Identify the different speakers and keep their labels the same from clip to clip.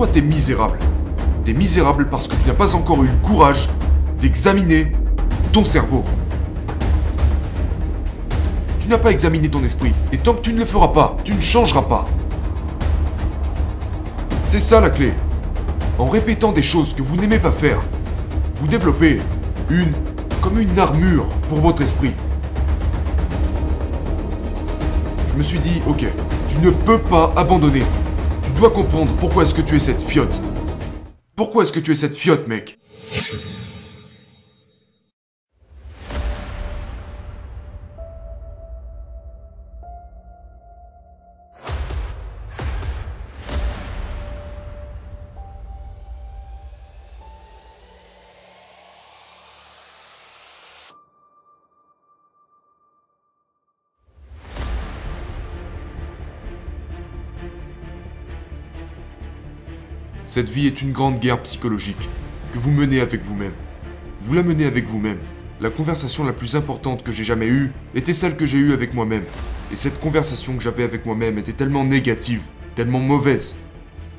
Speaker 1: pourquoi t'es misérable? T'es misérable parce que tu n'as pas encore eu le courage d'examiner ton cerveau. Tu n'as pas examiné ton esprit, et tant que tu ne le feras pas, tu ne changeras pas. C'est ça la clé. En répétant des choses que vous n'aimez pas faire, vous développez une comme une armure pour votre esprit. Je me suis dit, ok, tu ne peux pas abandonner. Tu dois comprendre pourquoi est-ce que tu es cette fiotte. Pourquoi est-ce que tu es cette fiotte, mec? Cette vie est une grande guerre psychologique que vous menez avec vous-même. Vous la menez avec vous-même. La conversation la plus importante que j'ai jamais eue était celle que j'ai eue avec moi-même. Et cette conversation que j'avais avec moi-même était tellement négative, tellement mauvaise.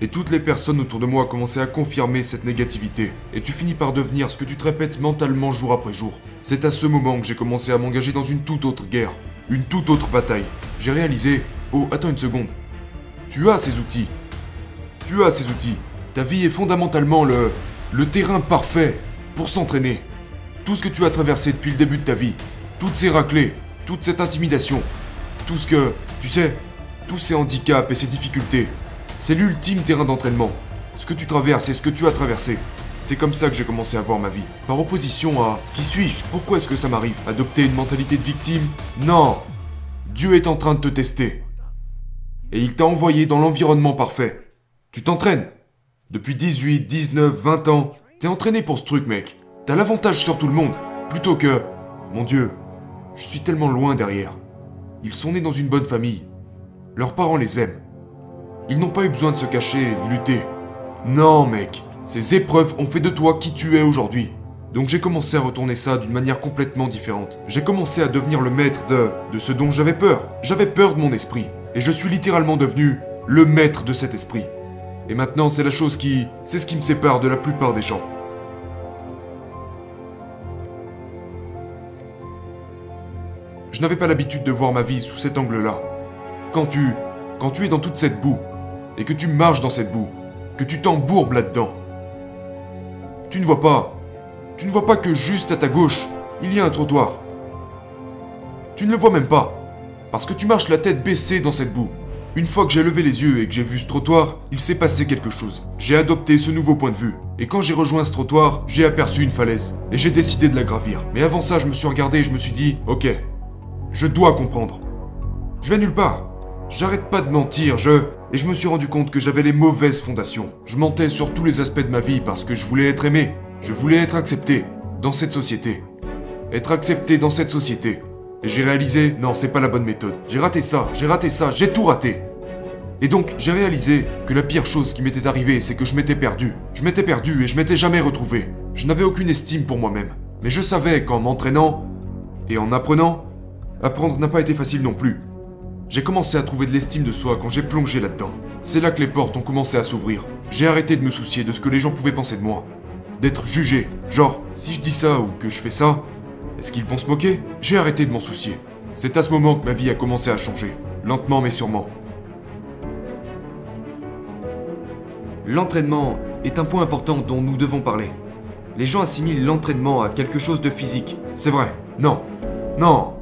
Speaker 1: Et toutes les personnes autour de moi commençaient à confirmer cette négativité. Et tu finis par devenir ce que tu te répètes mentalement jour après jour. C'est à ce moment que j'ai commencé à m'engager dans une toute autre guerre, une toute autre bataille. J'ai réalisé, oh attends une seconde, tu as ces outils. Tu as ces outils. Ta vie est fondamentalement le, terrain parfait pour s'entraîner. Tout ce que tu as traversé depuis le début de ta vie, toutes ces raclées, toute cette intimidation, tout ce que, tu sais, tous ces handicaps et ces difficultés, c'est l'ultime terrain d'entraînement. Ce que tu traverses et ce que tu as traversé. C'est comme ça que j'ai commencé à voir ma vie. Par opposition à qui suis-je? Pourquoi est-ce que ça m'arrive? Adopter une mentalité de victime? Non Dieu est en train de te tester. Et il t'a envoyé dans l'environnement parfait. Tu t'entraînes depuis 18, 19, 20 ans, t'es entraîné pour ce truc, mec. T'as l'avantage sur tout le monde. Plutôt que. Mon Dieu, je suis tellement loin derrière. Ils sont nés dans une bonne famille. Leurs parents les aiment. Ils n'ont pas eu besoin de se cacher et de lutter. Non, mec. Ces épreuves ont fait de toi qui tu es aujourd'hui. Donc j'ai commencé à retourner ça d'une manière complètement différente. J'ai commencé à devenir le maître de, de ce dont j'avais peur. J'avais peur de mon esprit. Et je suis littéralement devenu le maître de cet esprit. Et maintenant, c'est la chose qui... C'est ce qui me sépare de la plupart des gens. Je n'avais pas l'habitude de voir ma vie sous cet angle-là. Quand tu... Quand tu es dans toute cette boue, et que tu marches dans cette boue, que tu t'embourbes là-dedans, tu ne vois pas... Tu ne vois pas que juste à ta gauche, il y a un trottoir. Tu ne le vois même pas, parce que tu marches la tête baissée dans cette boue. Une fois que j'ai levé les yeux et que j'ai vu ce trottoir, il s'est passé quelque chose. J'ai adopté ce nouveau point de vue. Et quand j'ai rejoint ce trottoir, j'ai aperçu une falaise. Et j'ai décidé de la gravir. Mais avant ça, je me suis regardé et je me suis dit, ok, je dois comprendre. Je vais nulle part. J'arrête pas de mentir, je... Et je me suis rendu compte que j'avais les mauvaises fondations. Je mentais sur tous les aspects de ma vie parce que je voulais être aimé. Je voulais être accepté dans cette société. Être accepté dans cette société. Et j'ai réalisé, non, c'est pas la bonne méthode. J'ai raté ça, j'ai raté ça, j'ai tout raté. Et donc, j'ai réalisé que la pire chose qui m'était arrivée, c'est que je m'étais perdu. Je m'étais perdu et je m'étais jamais retrouvé. Je n'avais aucune estime pour moi-même. Mais je savais qu'en m'entraînant et en apprenant, apprendre n'a pas été facile non plus. J'ai commencé à trouver de l'estime de soi quand j'ai plongé là-dedans. C'est là que les portes ont commencé à s'ouvrir. J'ai arrêté de me soucier de ce que les gens pouvaient penser de moi. D'être jugé. Genre, si je dis ça ou que je fais ça, est-ce qu'ils vont se moquer? J'ai arrêté de m'en soucier. C'est à ce moment que ma vie a commencé à changer. Lentement mais sûrement. L'entraînement est un point important dont nous devons parler. Les gens assimilent l'entraînement à quelque chose de physique. C'est vrai. Non. Non.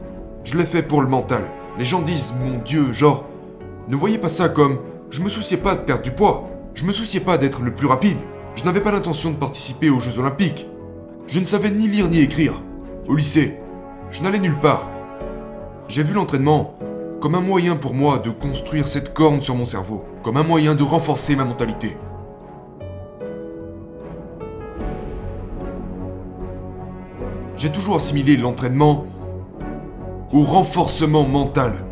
Speaker 1: Je l'ai fait pour le mental. Les gens disent, mon Dieu, genre, ne voyez pas ça comme, je me souciais pas de perdre du poids. Je me souciais pas d'être le plus rapide. Je n'avais pas l'intention de participer aux Jeux Olympiques. Je ne savais ni lire ni écrire. Au lycée, je n'allais nulle part. J'ai vu l'entraînement comme un moyen pour moi de construire cette corne sur mon cerveau, comme un moyen de renforcer ma mentalité. J'ai toujours assimilé l'entraînement au renforcement mental.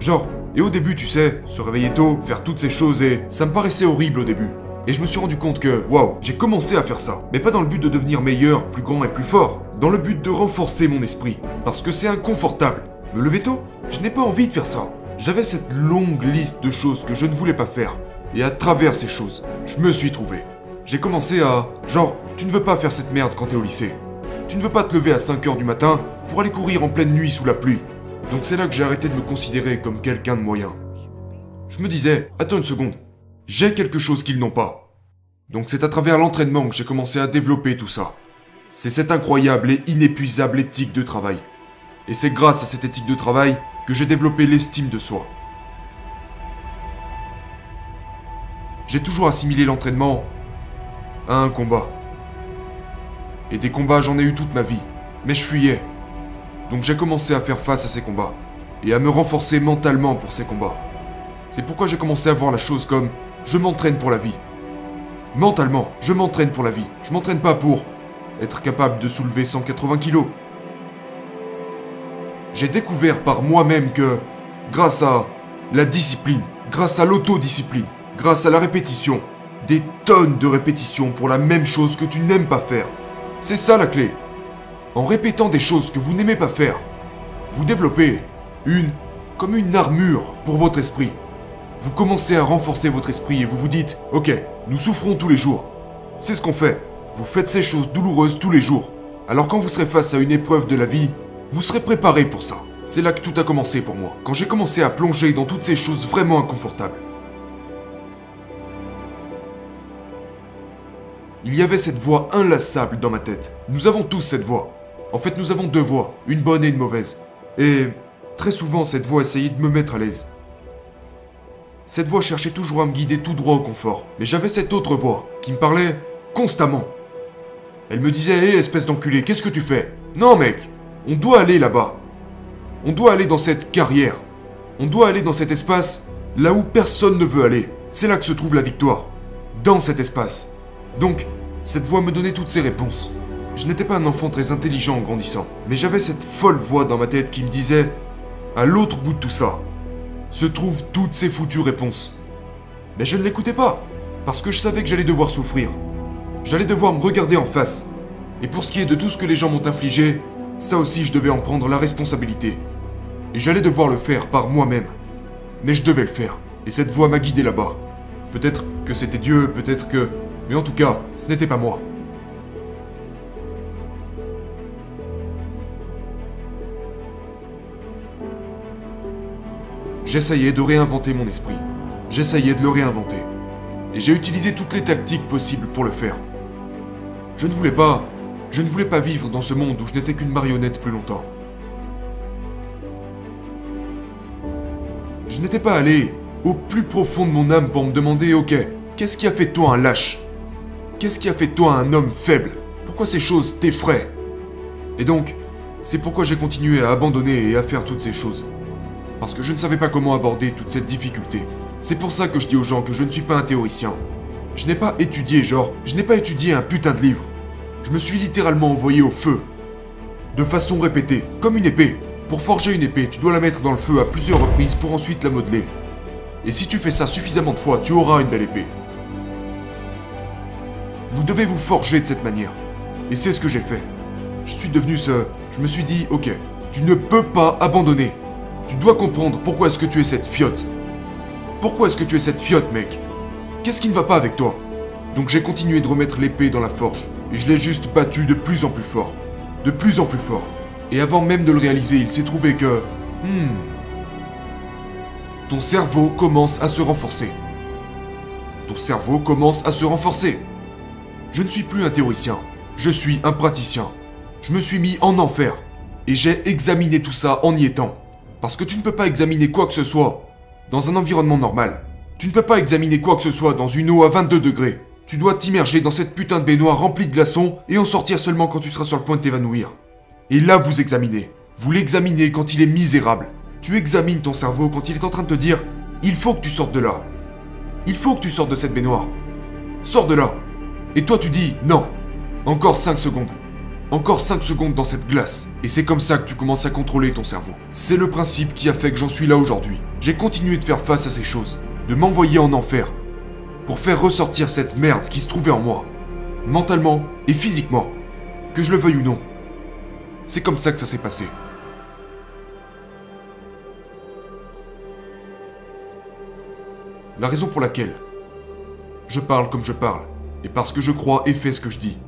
Speaker 1: Genre, et au début, tu sais, se réveiller tôt, faire toutes ces choses et ça me paraissait horrible au début. Et je me suis rendu compte que, waouh, j'ai commencé à faire ça. Mais pas dans le but de devenir meilleur, plus grand et plus fort. Dans le but de renforcer mon esprit. Parce que c'est inconfortable. Me lever tôt Je n'ai pas envie de faire ça. J'avais cette longue liste de choses que je ne voulais pas faire. Et à travers ces choses, je me suis trouvé. J'ai commencé à... Genre, tu ne veux pas faire cette merde quand t'es au lycée. Tu ne veux pas te lever à 5h du matin pour aller courir en pleine nuit sous la pluie. Donc c'est là que j'ai arrêté de me considérer comme quelqu'un de moyen. Je me disais, attends une seconde, j'ai quelque chose qu'ils n'ont pas. Donc c'est à travers l'entraînement que j'ai commencé à développer tout ça. C'est cette incroyable et inépuisable éthique de travail. Et c'est grâce à cette éthique de travail que j'ai développé l'estime de soi. J'ai toujours assimilé l'entraînement à un combat. Et des combats, j'en ai eu toute ma vie. Mais je fuyais. Donc j'ai commencé à faire face à ces combats. Et à me renforcer mentalement pour ces combats. C'est pourquoi j'ai commencé à voir la chose comme je m'entraîne pour la vie. Mentalement, je m'entraîne pour la vie. Je m'entraîne pas pour être capable de soulever 180 kilos. J'ai découvert par moi-même que, grâce à la discipline, grâce à l'autodiscipline, grâce à la répétition, des tonnes de répétitions pour la même chose que tu n'aimes pas faire. C'est ça la clé. En répétant des choses que vous n'aimez pas faire, vous développez une comme une armure pour votre esprit. Vous commencez à renforcer votre esprit et vous vous dites OK, nous souffrons tous les jours. C'est ce qu'on fait. Vous faites ces choses douloureuses tous les jours. Alors quand vous serez face à une épreuve de la vie, vous serez préparé pour ça. C'est là que tout a commencé pour moi, quand j'ai commencé à plonger dans toutes ces choses vraiment inconfortables. Il y avait cette voix inlassable dans ma tête. Nous avons tous cette voix. En fait, nous avons deux voix, une bonne et une mauvaise. Et très souvent, cette voix essayait de me mettre à l'aise. Cette voix cherchait toujours à me guider tout droit au confort. Mais j'avais cette autre voix qui me parlait constamment. Elle me disait Hé, espèce d'enculé, qu'est-ce que tu fais? Non, mec, on doit aller là-bas. On doit aller dans cette carrière. On doit aller dans cet espace là où personne ne veut aller. C'est là que se trouve la victoire. Dans cet espace. Donc, cette voix me donnait toutes ces réponses. Je n'étais pas un enfant très intelligent en grandissant, mais j'avais cette folle voix dans ma tête qui me disait À l'autre bout de tout ça, se trouvent toutes ces foutues réponses. Mais je ne l'écoutais pas, parce que je savais que j'allais devoir souffrir. J'allais devoir me regarder en face. Et pour ce qui est de tout ce que les gens m'ont infligé, ça aussi je devais en prendre la responsabilité. Et j'allais devoir le faire par moi-même. Mais je devais le faire. Et cette voix m'a guidé là-bas. Peut-être que c'était Dieu, peut-être que... Mais en tout cas, ce n'était pas moi. J'essayais de réinventer mon esprit. J'essayais de le réinventer. Et j'ai utilisé toutes les tactiques possibles pour le faire. Je ne voulais pas... Je ne voulais pas vivre dans ce monde où je n'étais qu'une marionnette plus longtemps. Je n'étais pas allé au plus profond de mon âme pour me demander, ok, qu'est-ce qui a fait toi un lâche? Qu'est-ce qui a fait toi un homme faible? Pourquoi ces choses t'effraient? Et donc, c'est pourquoi j'ai continué à abandonner et à faire toutes ces choses. Parce que je ne savais pas comment aborder toute cette difficulté. C'est pour ça que je dis aux gens que je ne suis pas un théoricien. Je n'ai pas étudié, genre, je n'ai pas étudié un putain de livre. Je me suis littéralement envoyé au feu. De façon répétée, comme une épée. Pour forger une épée, tu dois la mettre dans le feu à plusieurs reprises pour ensuite la modeler. Et si tu fais ça suffisamment de fois, tu auras une belle épée. Vous devez vous forger de cette manière. Et c'est ce que j'ai fait. Je suis devenu ce... Je me suis dit, ok, tu ne peux pas abandonner. Tu dois comprendre pourquoi est-ce que tu es cette fiotte. Pourquoi est-ce que tu es cette fiotte, mec? Qu'est-ce qui ne va pas avec toi Donc j'ai continué de remettre l'épée dans la forge. Et je l'ai juste battu de plus en plus fort. De plus en plus fort. Et avant même de le réaliser, il s'est trouvé que... Hmm... Ton cerveau commence à se renforcer. Ton cerveau commence à se renforcer. Je ne suis plus un théoricien. Je suis un praticien. Je me suis mis en enfer. Et j'ai examiné tout ça en y étant. Parce que tu ne peux pas examiner quoi que ce soit dans un environnement normal. Tu ne peux pas examiner quoi que ce soit dans une eau à 22 degrés. Tu dois t'immerger dans cette putain de baignoire remplie de glaçons et en sortir seulement quand tu seras sur le point de t'évanouir. Et là, vous examinez. Vous l'examinez quand il est misérable. Tu examines ton cerveau quand il est en train de te dire Il faut que tu sortes de là. Il faut que tu sortes de cette baignoire. Sors de là. Et toi, tu dis Non. Encore 5 secondes. Encore 5 secondes dans cette glace. Et c'est comme ça que tu commences à contrôler ton cerveau. C'est le principe qui a fait que j'en suis là aujourd'hui. J'ai continué de faire face à ces choses. De m'envoyer en enfer. Pour faire ressortir cette merde qui se trouvait en moi. Mentalement et physiquement. Que je le veuille ou non. C'est comme ça que ça s'est passé. La raison pour laquelle je parle comme je parle, et parce que je crois et fais ce que je dis.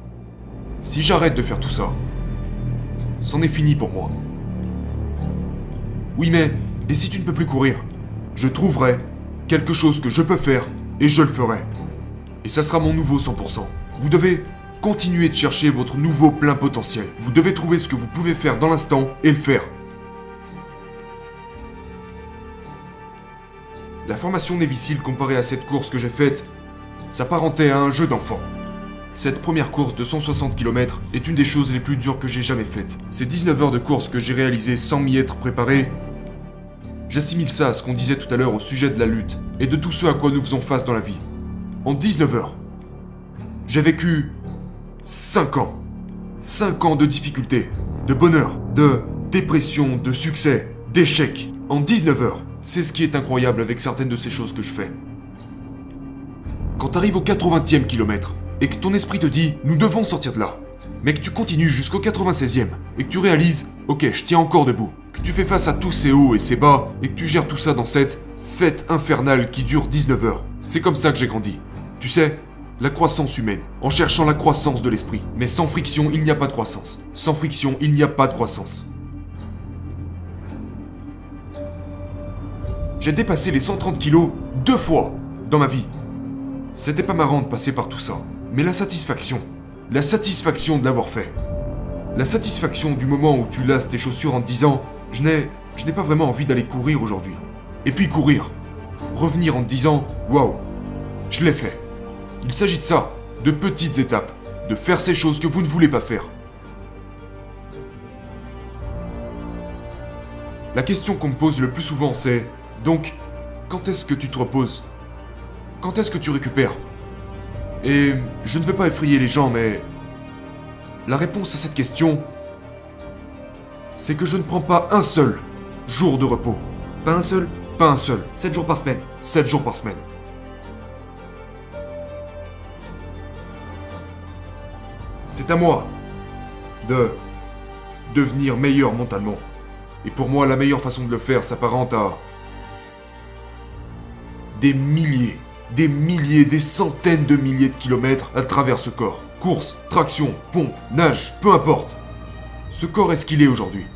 Speaker 1: Si j'arrête de faire tout ça, c'en est fini pour moi. Oui mais, et si tu ne peux plus courir Je trouverai quelque chose que je peux faire, et je le ferai. Et ça sera mon nouveau 100%. Vous devez continuer de chercher votre nouveau plein potentiel. Vous devez trouver ce que vous pouvez faire dans l'instant et le faire. La formation Névicile comparée à cette course que j'ai faite s'apparentait à un jeu d'enfant. Cette première course de 160 km est une des choses les plus dures que j'ai jamais faites. Ces 19 heures de course que j'ai réalisées sans m'y être préparé, j'assimile ça à ce qu'on disait tout à l'heure au sujet de la lutte et de tout ce à quoi nous faisons face dans la vie. En 19 heures, j'ai vécu 5 ans. 5 ans de difficultés, de bonheur, de dépression, de succès, d'échecs. En 19 heures. C'est ce qui est incroyable avec certaines de ces choses que je fais. Quand t'arrives au 80e kilomètre, et que ton esprit te dit nous devons sortir de là, mais que tu continues jusqu'au 96e, et que tu réalises ok je tiens encore debout, que tu fais face à tous ces hauts et ces bas, et que tu gères tout ça dans cette fête infernale qui dure 19 heures. C'est comme ça que j'ai grandi. Tu sais, la croissance humaine, en cherchant la croissance de l'esprit. Mais sans friction, il n'y a pas de croissance. Sans friction, il n'y a pas de croissance. J'ai dépassé les 130 kilos deux fois dans ma vie. C'était pas marrant de passer par tout ça, mais la satisfaction, la satisfaction de l'avoir fait. La satisfaction du moment où tu lasses tes chaussures en te disant je n'ai pas vraiment envie d'aller courir aujourd'hui. Et puis courir. Revenir en te disant waouh, je l'ai fait. Il s'agit de ça, de petites étapes, de faire ces choses que vous ne voulez pas faire. La question qu'on me pose le plus souvent c'est donc, quand est-ce que tu te reposes? Quand est-ce que tu récupères? Et je ne veux pas effrayer les gens, mais la réponse à cette question, c'est que je ne prends pas un seul jour de repos. Pas un seul Pas un seul. 7 jours par semaine. 7 jours par semaine. C'est à moi de devenir meilleur mentalement. Et pour moi, la meilleure façon de le faire s'apparente à des milliers, des milliers, des centaines de milliers de kilomètres à travers ce corps. Course, traction, pompe, nage, peu importe. Ce corps est ce qu'il est aujourd'hui.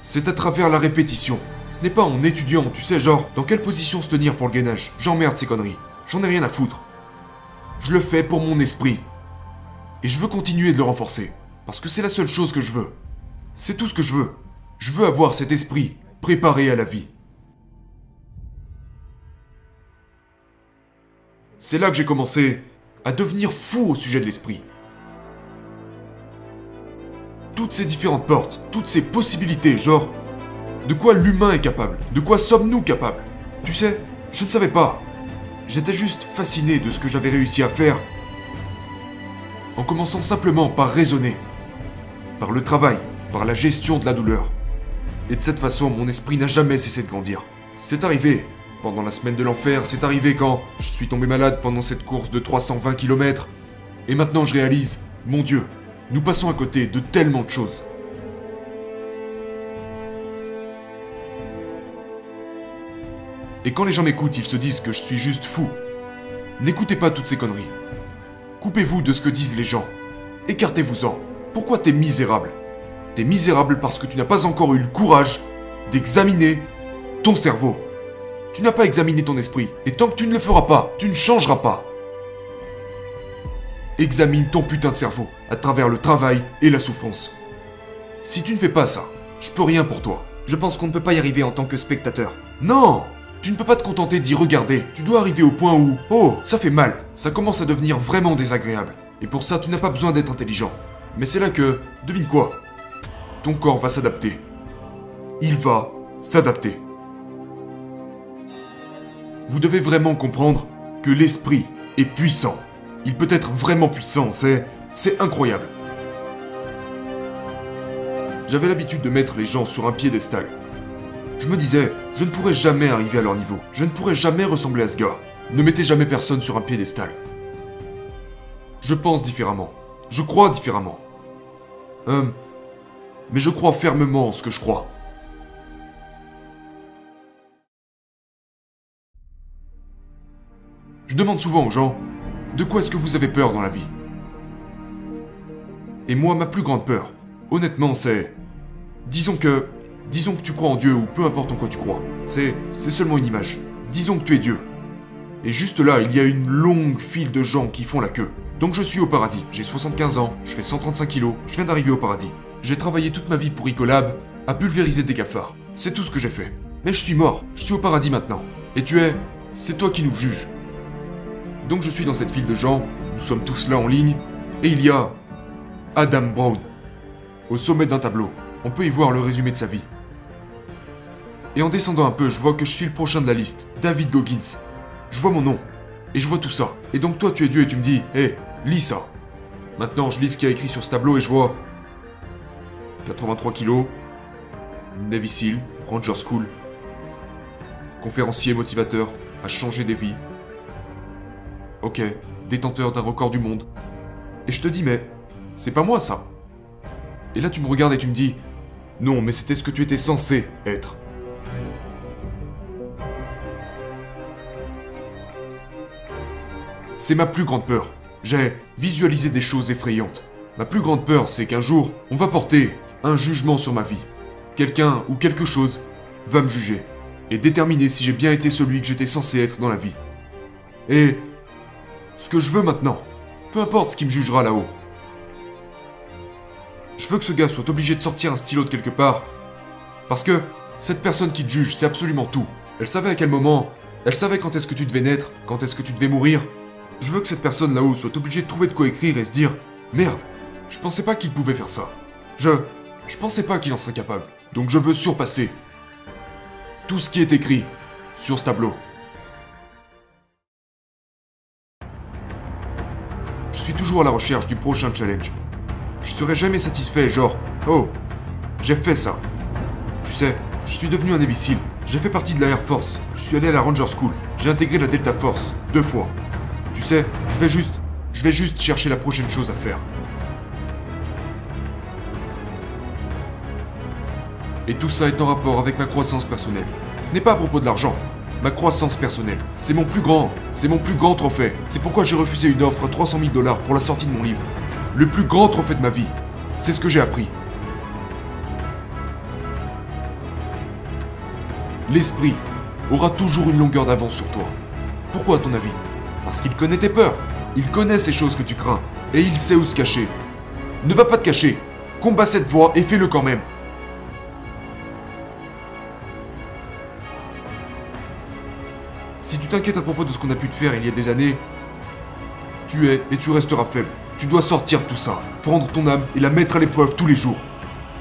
Speaker 1: C'est à travers la répétition. Ce n'est pas en étudiant, tu sais, genre, dans quelle position se tenir pour le gainage. J'emmerde ces conneries. J'en ai rien à foutre. Je le fais pour mon esprit. Et je veux continuer de le renforcer. Parce que c'est la seule chose que je veux. C'est tout ce que je veux. Je veux avoir cet esprit préparé à la vie. C'est là que j'ai commencé à devenir fou au sujet de l'esprit. Toutes ces différentes portes, toutes ces possibilités, genre, de quoi l'humain est capable De quoi sommes-nous capables? Tu sais, je ne savais pas. J'étais juste fasciné de ce que j'avais réussi à faire en commençant simplement par raisonner, par le travail, par la gestion de la douleur. Et de cette façon, mon esprit n'a jamais cessé de grandir. C'est arrivé pendant la semaine de l'enfer, c'est arrivé quand je suis tombé malade pendant cette course de 320 km. Et maintenant je réalise, mon Dieu, nous passons à côté de tellement de choses. Et quand les gens m'écoutent, ils se disent que je suis juste fou. N'écoutez pas toutes ces conneries. Coupez-vous de ce que disent les gens. Écartez-vous-en. Pourquoi t'es misérable? T'es misérable parce que tu n'as pas encore eu le courage d'examiner ton cerveau. Tu n'as pas examiné ton esprit. Et tant que tu ne le feras pas, tu ne changeras pas. Examine ton putain de cerveau à travers le travail et la souffrance. Si tu ne fais pas ça, je peux rien pour toi.
Speaker 2: Je pense qu'on ne peut pas y arriver en tant que spectateur.
Speaker 1: Non Tu ne peux pas te contenter d'y regarder. Tu dois arriver au point où, oh, ça fait mal. Ça commence à devenir vraiment désagréable. Et pour ça, tu n'as pas besoin d'être intelligent. Mais c'est là que, devine quoi? Ton corps va s'adapter. Il va s'adapter. Vous devez vraiment comprendre que l'esprit est puissant. Il peut être vraiment puissant, c'est... c'est incroyable. J'avais l'habitude de mettre les gens sur un piédestal. Je me disais, je ne pourrais jamais arriver à leur niveau. Je ne pourrais jamais ressembler à ce gars. Ne mettez jamais personne sur un piédestal. Je pense différemment. Je crois différemment. Hum. Mais je crois fermement en ce que je crois. Je demande souvent aux gens De quoi est-ce que vous avez peur dans la vie? Et moi, ma plus grande peur, honnêtement, c'est... Disons que... Disons que tu crois en Dieu ou peu importe en quoi tu crois. C'est... C'est seulement une image. Disons que tu es Dieu. Et juste là, il y a une longue file de gens qui font la queue. Donc je suis au paradis. J'ai 75 ans, je fais 135 kilos, je viens d'arriver au paradis. J'ai travaillé toute ma vie pour Ecolab, à pulvériser des cafards. C'est tout ce que j'ai fait. Mais je suis mort, je suis au paradis maintenant. Et tu es... C'est toi qui nous juges. Donc je suis dans cette file de gens, nous sommes tous là en ligne, et il y a... Adam Brown. Au sommet d'un tableau. On peut y voir le résumé de sa vie. Et en descendant un peu, je vois que je suis le prochain de la liste, David Goggins. Je vois mon nom. Et je vois tout ça. Et donc toi tu es Dieu et tu me dis, hé, lis ça. Maintenant je lis ce qu'il y a écrit sur ce tableau et je vois... 83 kilos, Navy Ranger School, conférencier motivateur, a changé des vies. Ok, détenteur d'un record du monde. Et je te dis, mais c'est pas moi ça. Et là tu me regardes et tu me dis, non, mais c'était ce que tu étais censé être. C'est ma plus grande peur. J'ai visualisé des choses effrayantes. Ma plus grande peur, c'est qu'un jour, on va porter un jugement sur ma vie. Quelqu'un ou quelque chose va me juger et déterminer si j'ai bien été celui que j'étais censé être dans la vie. Et ce que je veux maintenant, peu importe ce qui me jugera là-haut, je veux que ce gars soit obligé de sortir un stylo de quelque part, parce que cette personne qui te juge, c'est absolument tout. Elle savait à quel moment, elle savait quand est-ce que tu devais naître, quand est-ce que tu devais mourir. Je veux que cette personne là-haut soit obligée de trouver de quoi écrire et se dire Merde, je pensais pas qu'il pouvait faire ça. Je. Je pensais pas qu'il en serait capable. Donc je veux surpasser tout ce qui est écrit sur ce tableau. Suis toujours à la recherche du prochain challenge. Je serai jamais satisfait, genre, oh, j'ai fait ça. Tu sais, je suis devenu un imbécile. J'ai fait partie de la Air Force. Je suis allé à la Ranger School. J'ai intégré la Delta Force deux fois. Tu sais, je vais juste, je vais juste chercher la prochaine chose à faire. Et tout ça est en rapport avec ma croissance personnelle. Ce n'est pas à propos de l'argent. Ma croissance personnelle, c'est mon plus grand, c'est mon plus grand trophée. C'est pourquoi j'ai refusé une offre à 300 000 dollars pour la sortie de mon livre. Le plus grand trophée de ma vie. C'est ce que j'ai appris. L'esprit aura toujours une longueur d'avance sur toi. Pourquoi à ton avis? Parce qu'il connaît tes peurs. Il connaît ces choses que tu crains. Et il sait où se cacher. Ne va pas te cacher. Combat cette voix et fais-le quand même. Tu t'inquiètes à propos de ce qu'on a pu te faire il y a des années, tu es et tu resteras faible. Tu dois sortir de tout ça, prendre ton âme et la mettre à l'épreuve tous les jours.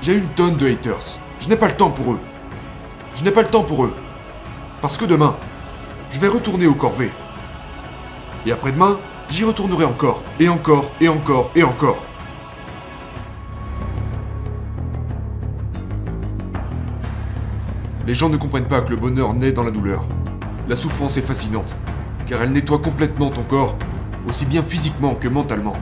Speaker 1: J'ai une tonne de haters. Je n'ai pas le temps pour eux. Je n'ai pas le temps pour eux. Parce que demain, je vais retourner au corvée. Et après-demain, j'y retournerai encore, et encore, et encore, et encore. Les gens ne comprennent pas que le bonheur naît dans la douleur. La souffrance est fascinante, car elle nettoie complètement ton corps, aussi bien physiquement que mentalement.